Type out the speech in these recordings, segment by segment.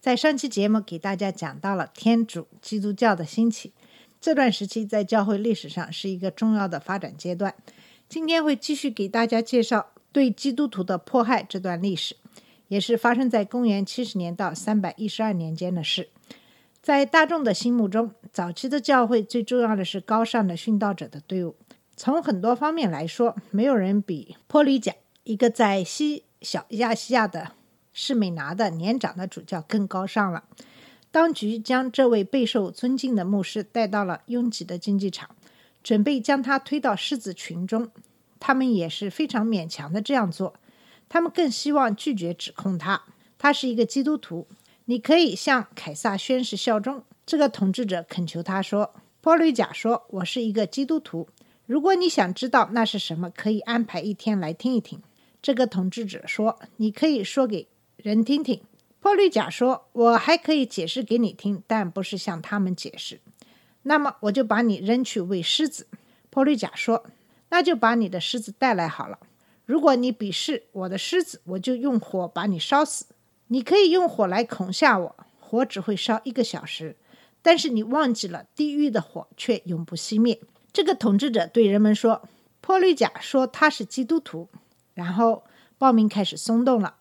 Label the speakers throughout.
Speaker 1: 在上期节目给大家讲到了天主基督教的兴起，这段时期在教会历史上是一个重要的发展阶段。今天会继续给大家介绍对基督徒的迫害这段历史，也是发生在公元七十年到三百一十二年间的事。在大众的心目中，早期的教会最重要的是高尚的殉道者的队伍。从很多方面来说，没有人比波利贾一个在西小亚细亚的是美拿的年长的主教更高尚了。当局将这位备受尊敬的牧师带到了拥挤的竞技场，准备将他推到狮子群中。他们也是非常勉强的这样做，他们更希望拒绝指控他。他是一个基督徒，你可以向凯撒宣誓效忠。这个统治者恳求他说：“波吕贾说，我是一个基督徒。如果你想知道那是什么，可以安排一天来听一听。”这个统治者说：“你可以说给人听听。”波吕贾说：“我还可以解释给你听，但不是向他们解释。那么我就把你扔去喂狮子。”波吕贾说：“那就把你的狮子带来好了。如果你鄙视我的狮子，我就用火把你烧死。你可以用火来恐吓我，火只会烧一个小时，但是你忘记了，地狱的火却永不熄灭。”这个统治者对人们说：“波吕贾说他是基督徒。”然后暴民开始松动了。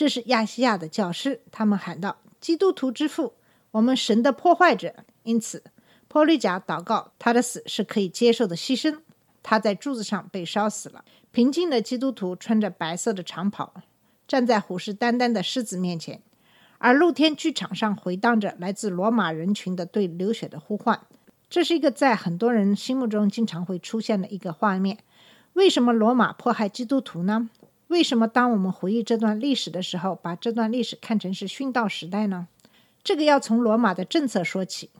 Speaker 1: 这是亚细亚的教师，他们喊道：“基督徒之父，我们神的破坏者。”因此，波利贾祷告，他的死是可以接受的牺牲。他在柱子上被烧死了。平静的基督徒穿着白色的长袍，站在虎视眈眈的狮子面前，而露天剧场上回荡着来自罗马人群的对流血的呼唤。这是一个在很多人心目中经常会出现的一个画面。为什么罗马迫害基督徒呢？为什么当我们回忆这段历史的时候，把这段历史看成是殉道时代呢？这个要从罗马的政策说起。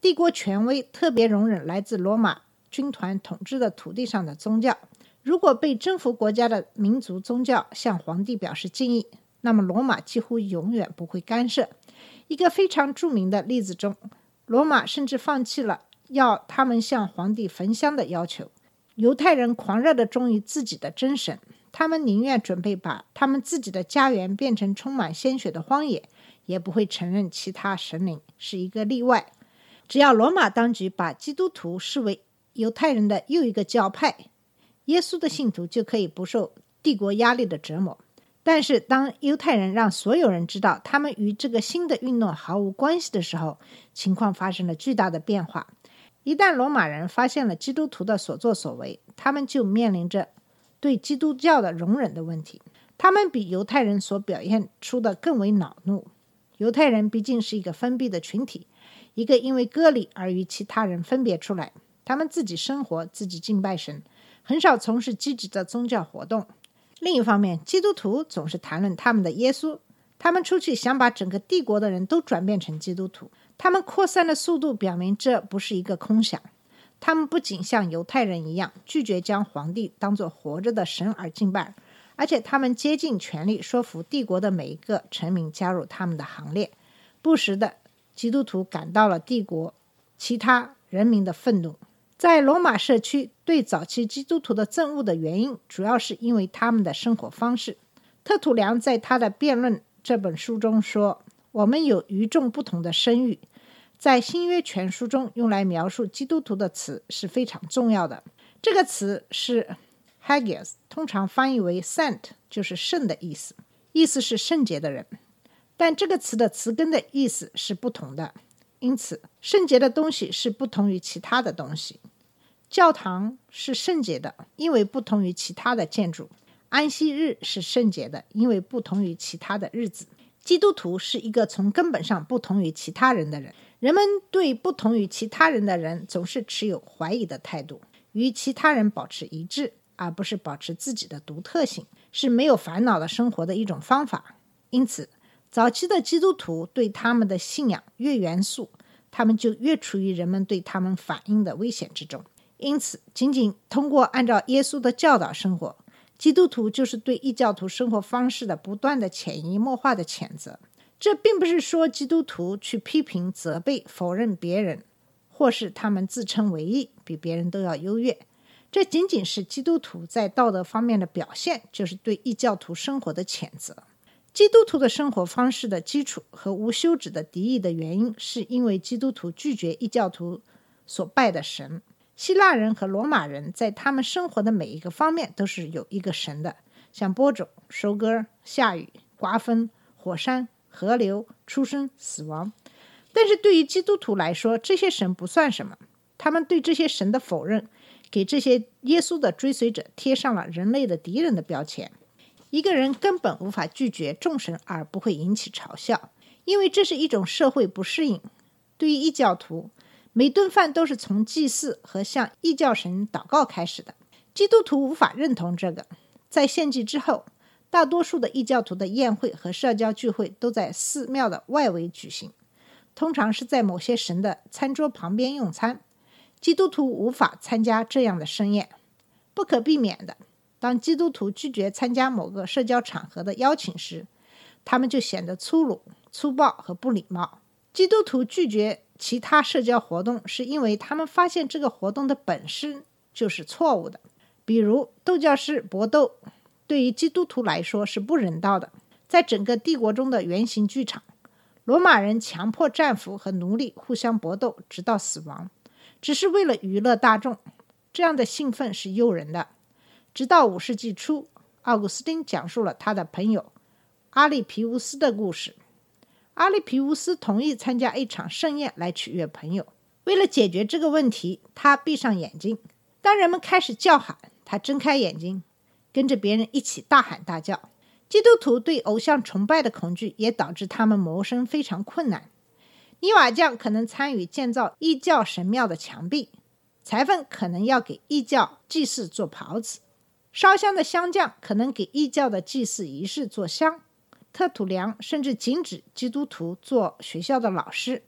Speaker 1: 帝国权威特别容忍来自罗马军团统治的土地上的宗教。如果被征服国家的民族宗教向皇帝表示敬意，那么罗马几乎永远不会干涉。一个非常著名的例子中，罗马甚至放弃了要他们向皇帝焚香的要求。犹太人狂热地忠于自己的真神，他们宁愿准备把他们自己的家园变成充满鲜血的荒野，也不会承认其他神灵是一个例外。只要罗马当局把基督徒视为犹太人的又一个教派，耶稣的信徒就可以不受帝国压力的折磨。但是，当犹太人让所有人知道他们与这个新的运动毫无关系的时候，情况发生了巨大的变化。一旦罗马人发现了基督徒的所作所为，他们就面临着对基督教的容忍的问题。他们比犹太人所表现出的更为恼怒。犹太人毕竟是一个封闭的群体，一个因为割礼而与其他人分别出来。他们自己生活，自己敬拜神，很少从事积极的宗教活动。另一方面，基督徒总是谈论他们的耶稣，他们出去想把整个帝国的人都转变成基督徒。他们扩散的速度表明这不是一个空想。他们不仅像犹太人一样拒绝将皇帝当作活着的神而敬拜，而且他们竭尽全力说服帝国的每一个臣民加入他们的行列。不时的，基督徒感到了帝国其他人民的愤怒。在罗马社区对早期基督徒的憎恶的原因，主要是因为他们的生活方式。特土良在他的《辩论》这本书中说：“我们有与众不同的声誉。”在新约全书中，用来描述基督徒的词是非常重要的。这个词是 hagios，通常翻译为 “saint”，就是圣的意思，意思是圣洁的人。但这个词的词根的意思是不同的，因此圣洁的东西是不同于其他的东西。教堂是圣洁的，因为不同于其他的建筑；安息日是圣洁的，因为不同于其他的日子。基督徒是一个从根本上不同于其他人的人。人们对不同于其他人的人总是持有怀疑的态度，与其他人保持一致，而不是保持自己的独特性，是没有烦恼的生活的一种方法。因此，早期的基督徒对他们的信仰越严肃，他们就越处于人们对他们反应的危险之中。因此，仅仅通过按照耶稣的教导生活，基督徒就是对异教徒生活方式的不断的潜移默化的谴责。这并不是说基督徒去批评、责备、否认别人，或是他们自称为义，比别人都要优越。这仅仅是基督徒在道德方面的表现，就是对异教徒生活的谴责。基督徒的生活方式的基础和无休止的敌意的原因，是因为基督徒拒绝异教徒所拜的神。希腊人和罗马人在他们生活的每一个方面都是有一个神的，像播种、收割、下雨、刮风、火山、河流、出生、死亡。但是对于基督徒来说，这些神不算什么。他们对这些神的否认，给这些耶稣的追随者贴上了人类的敌人的标签。一个人根本无法拒绝众神而不会引起嘲笑，因为这是一种社会不适应。对于异教徒，每顿饭都是从祭祀和向异教神祷告开始的。基督徒无法认同这个。在献祭之后，大多数的异教徒的宴会和社交聚会都在寺庙的外围举行，通常是在某些神的餐桌旁边用餐。基督徒无法参加这样的盛宴，不可避免的。当基督徒拒绝参加某个社交场合的邀请时，他们就显得粗鲁、粗暴和不礼貌。基督徒拒绝其他社交活动，是因为他们发现这个活动的本身就是错误的。比如，斗教师搏斗对于基督徒来说是不人道的。在整个帝国中的圆形剧场，罗马人强迫战俘和奴隶互相搏斗，直到死亡，只是为了娱乐大众。这样的兴奋是诱人的。直到五世纪初，奥古斯丁讲述了他的朋友阿里皮乌斯的故事。阿里皮乌斯同意参加一场盛宴来取悦朋友。为了解决这个问题，他闭上眼睛。当人们开始叫喊，他睁开眼睛，跟着别人一起大喊大叫。基督徒对偶像崇拜的恐惧也导致他们谋生非常困难。泥瓦匠可能参与建造异教神庙的墙壁，裁缝可能要给异教祭祀做袍子。烧香的香匠可能给异教的祭祀仪式做香，特土良甚至禁止基督徒做学校的老师，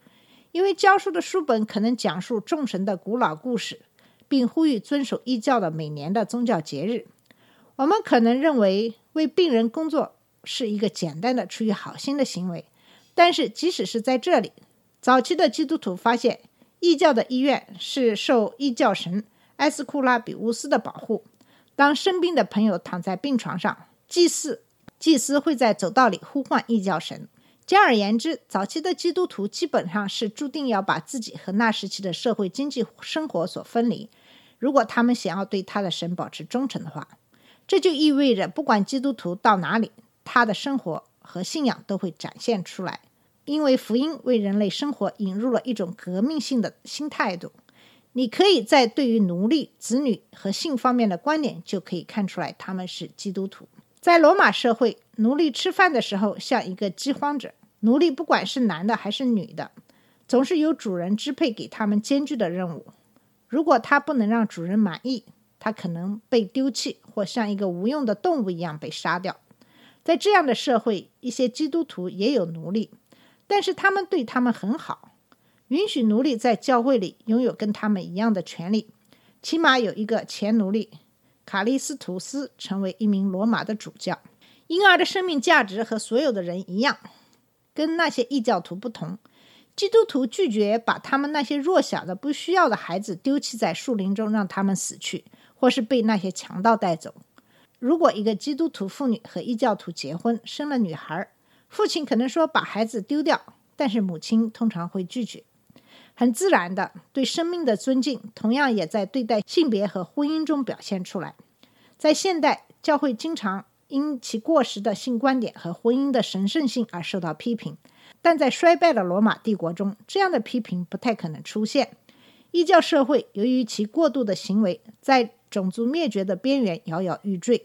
Speaker 1: 因为教书的书本可能讲述众神的古老故事，并呼吁遵守异教的每年的宗教节日。我们可能认为为病人工作是一个简单的出于好心的行为，但是即使是在这里，早期的基督徒发现异教的医院是受异教神埃斯库拉比乌斯的保护。当生病的朋友躺在病床上，祭祀祭司会在走道里呼唤异教神。简而言之，早期的基督徒基本上是注定要把自己和那时期的社会经济生活所分离。如果他们想要对他的神保持忠诚的话，这就意味着不管基督徒到哪里，他的生活和信仰都会展现出来。因为福音为人类生活引入了一种革命性的新态度。你可以在对于奴隶、子女和性方面的观点就可以看出来，他们是基督徒。在罗马社会，奴隶吃饭的时候像一个饥荒者。奴隶不管是男的还是女的，总是由主人支配给他们艰巨的任务。如果他不能让主人满意，他可能被丢弃，或像一个无用的动物一样被杀掉。在这样的社会，一些基督徒也有奴隶，但是他们对他们很好。允许奴隶在教会里拥有跟他们一样的权利，起码有一个前奴隶卡利斯图斯成为一名罗马的主教。婴儿的生命价值和所有的人一样，跟那些异教徒不同。基督徒拒绝把他们那些弱小的、不需要的孩子丢弃在树林中，让他们死去，或是被那些强盗带走。如果一个基督徒妇女和异教徒结婚，生了女孩，父亲可能说把孩子丢掉，但是母亲通常会拒绝。很自然的对生命的尊敬，同样也在对待性别和婚姻中表现出来。在现代教会，经常因其过时的性观点和婚姻的神圣性而受到批评，但在衰败的罗马帝国中，这样的批评不太可能出现。异教社会由于其过度的行为，在种族灭绝的边缘摇摇欲坠。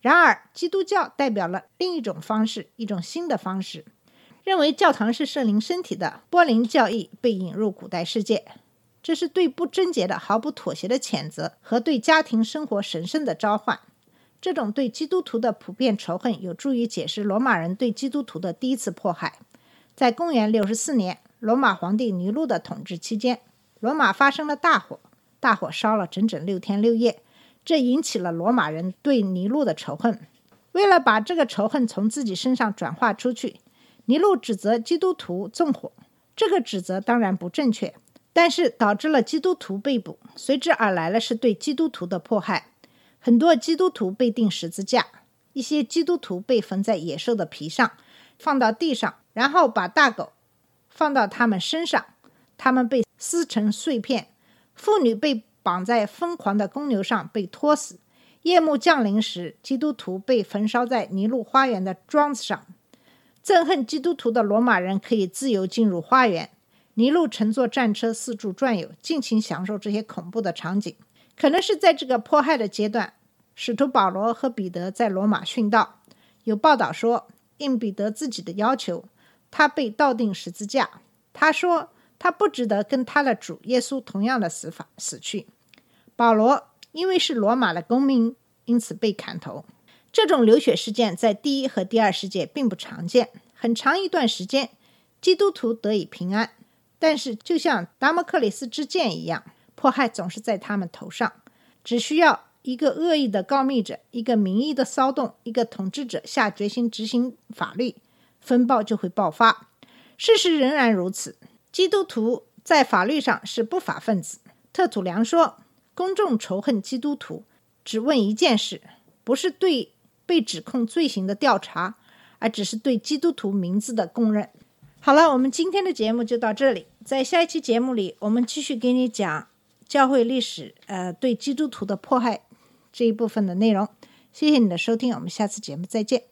Speaker 1: 然而，基督教代表了另一种方式，一种新的方式。认为教堂是圣灵身体的波林教义被引入古代世界，这是对不贞洁的毫不妥协的谴责和对家庭生活神圣的召唤。这种对基督徒的普遍仇恨有助于解释罗马人对基督徒的第一次迫害。在公元六十四年，罗马皇帝尼禄的统治期间，罗马发生了大火，大火烧了整整六天六夜，这引起了罗马人对尼禄的仇恨。为了把这个仇恨从自己身上转化出去，尼禄指责基督徒纵火。这个指责当然不正确，但是导致了基督徒被捕，随之而来了是对基督徒的迫害。很多基督徒被钉十字架，一些基督徒被缝在野兽的皮上，放到地上，然后把大狗放到他们身上，他们被撕成碎片。妇女被绑在疯狂的公牛上被拖死。夜幕降临时，基督徒被焚烧在尼禄花园的桩子上。憎恨基督徒的罗马人可以自由进入花园。尼禄乘坐战车四处转悠，尽情享受这些恐怖的场景。可能是在这个迫害的阶段，使徒保罗和彼得在罗马殉道。有报道说，应彼得自己的要求，他被倒钉十字架。他说他不值得跟他的主耶稣同样的死法死去。保罗因为是罗马的公民，因此被砍头。这种流血事件在第一和第二世界并不常见。很长一段时间，基督徒得以平安。但是，就像达摩克里斯之剑一样，迫害总是在他们头上。只需要一个恶意的告密者、一个民意的骚动、一个统治者下决心执行法律，风暴就会爆发。事实仍然如此。基督徒在法律上是不法分子。特土良说：“公众仇恨基督徒，只问一件事，不是对。”被指控罪行的调查，而只是对基督徒名字的公认。好了，我们今天的节目就到这里。在下一期节目里，我们继续给你讲教会历史，呃，对基督徒的迫害这一部分的内容。谢谢你的收听，我们下次节目再见。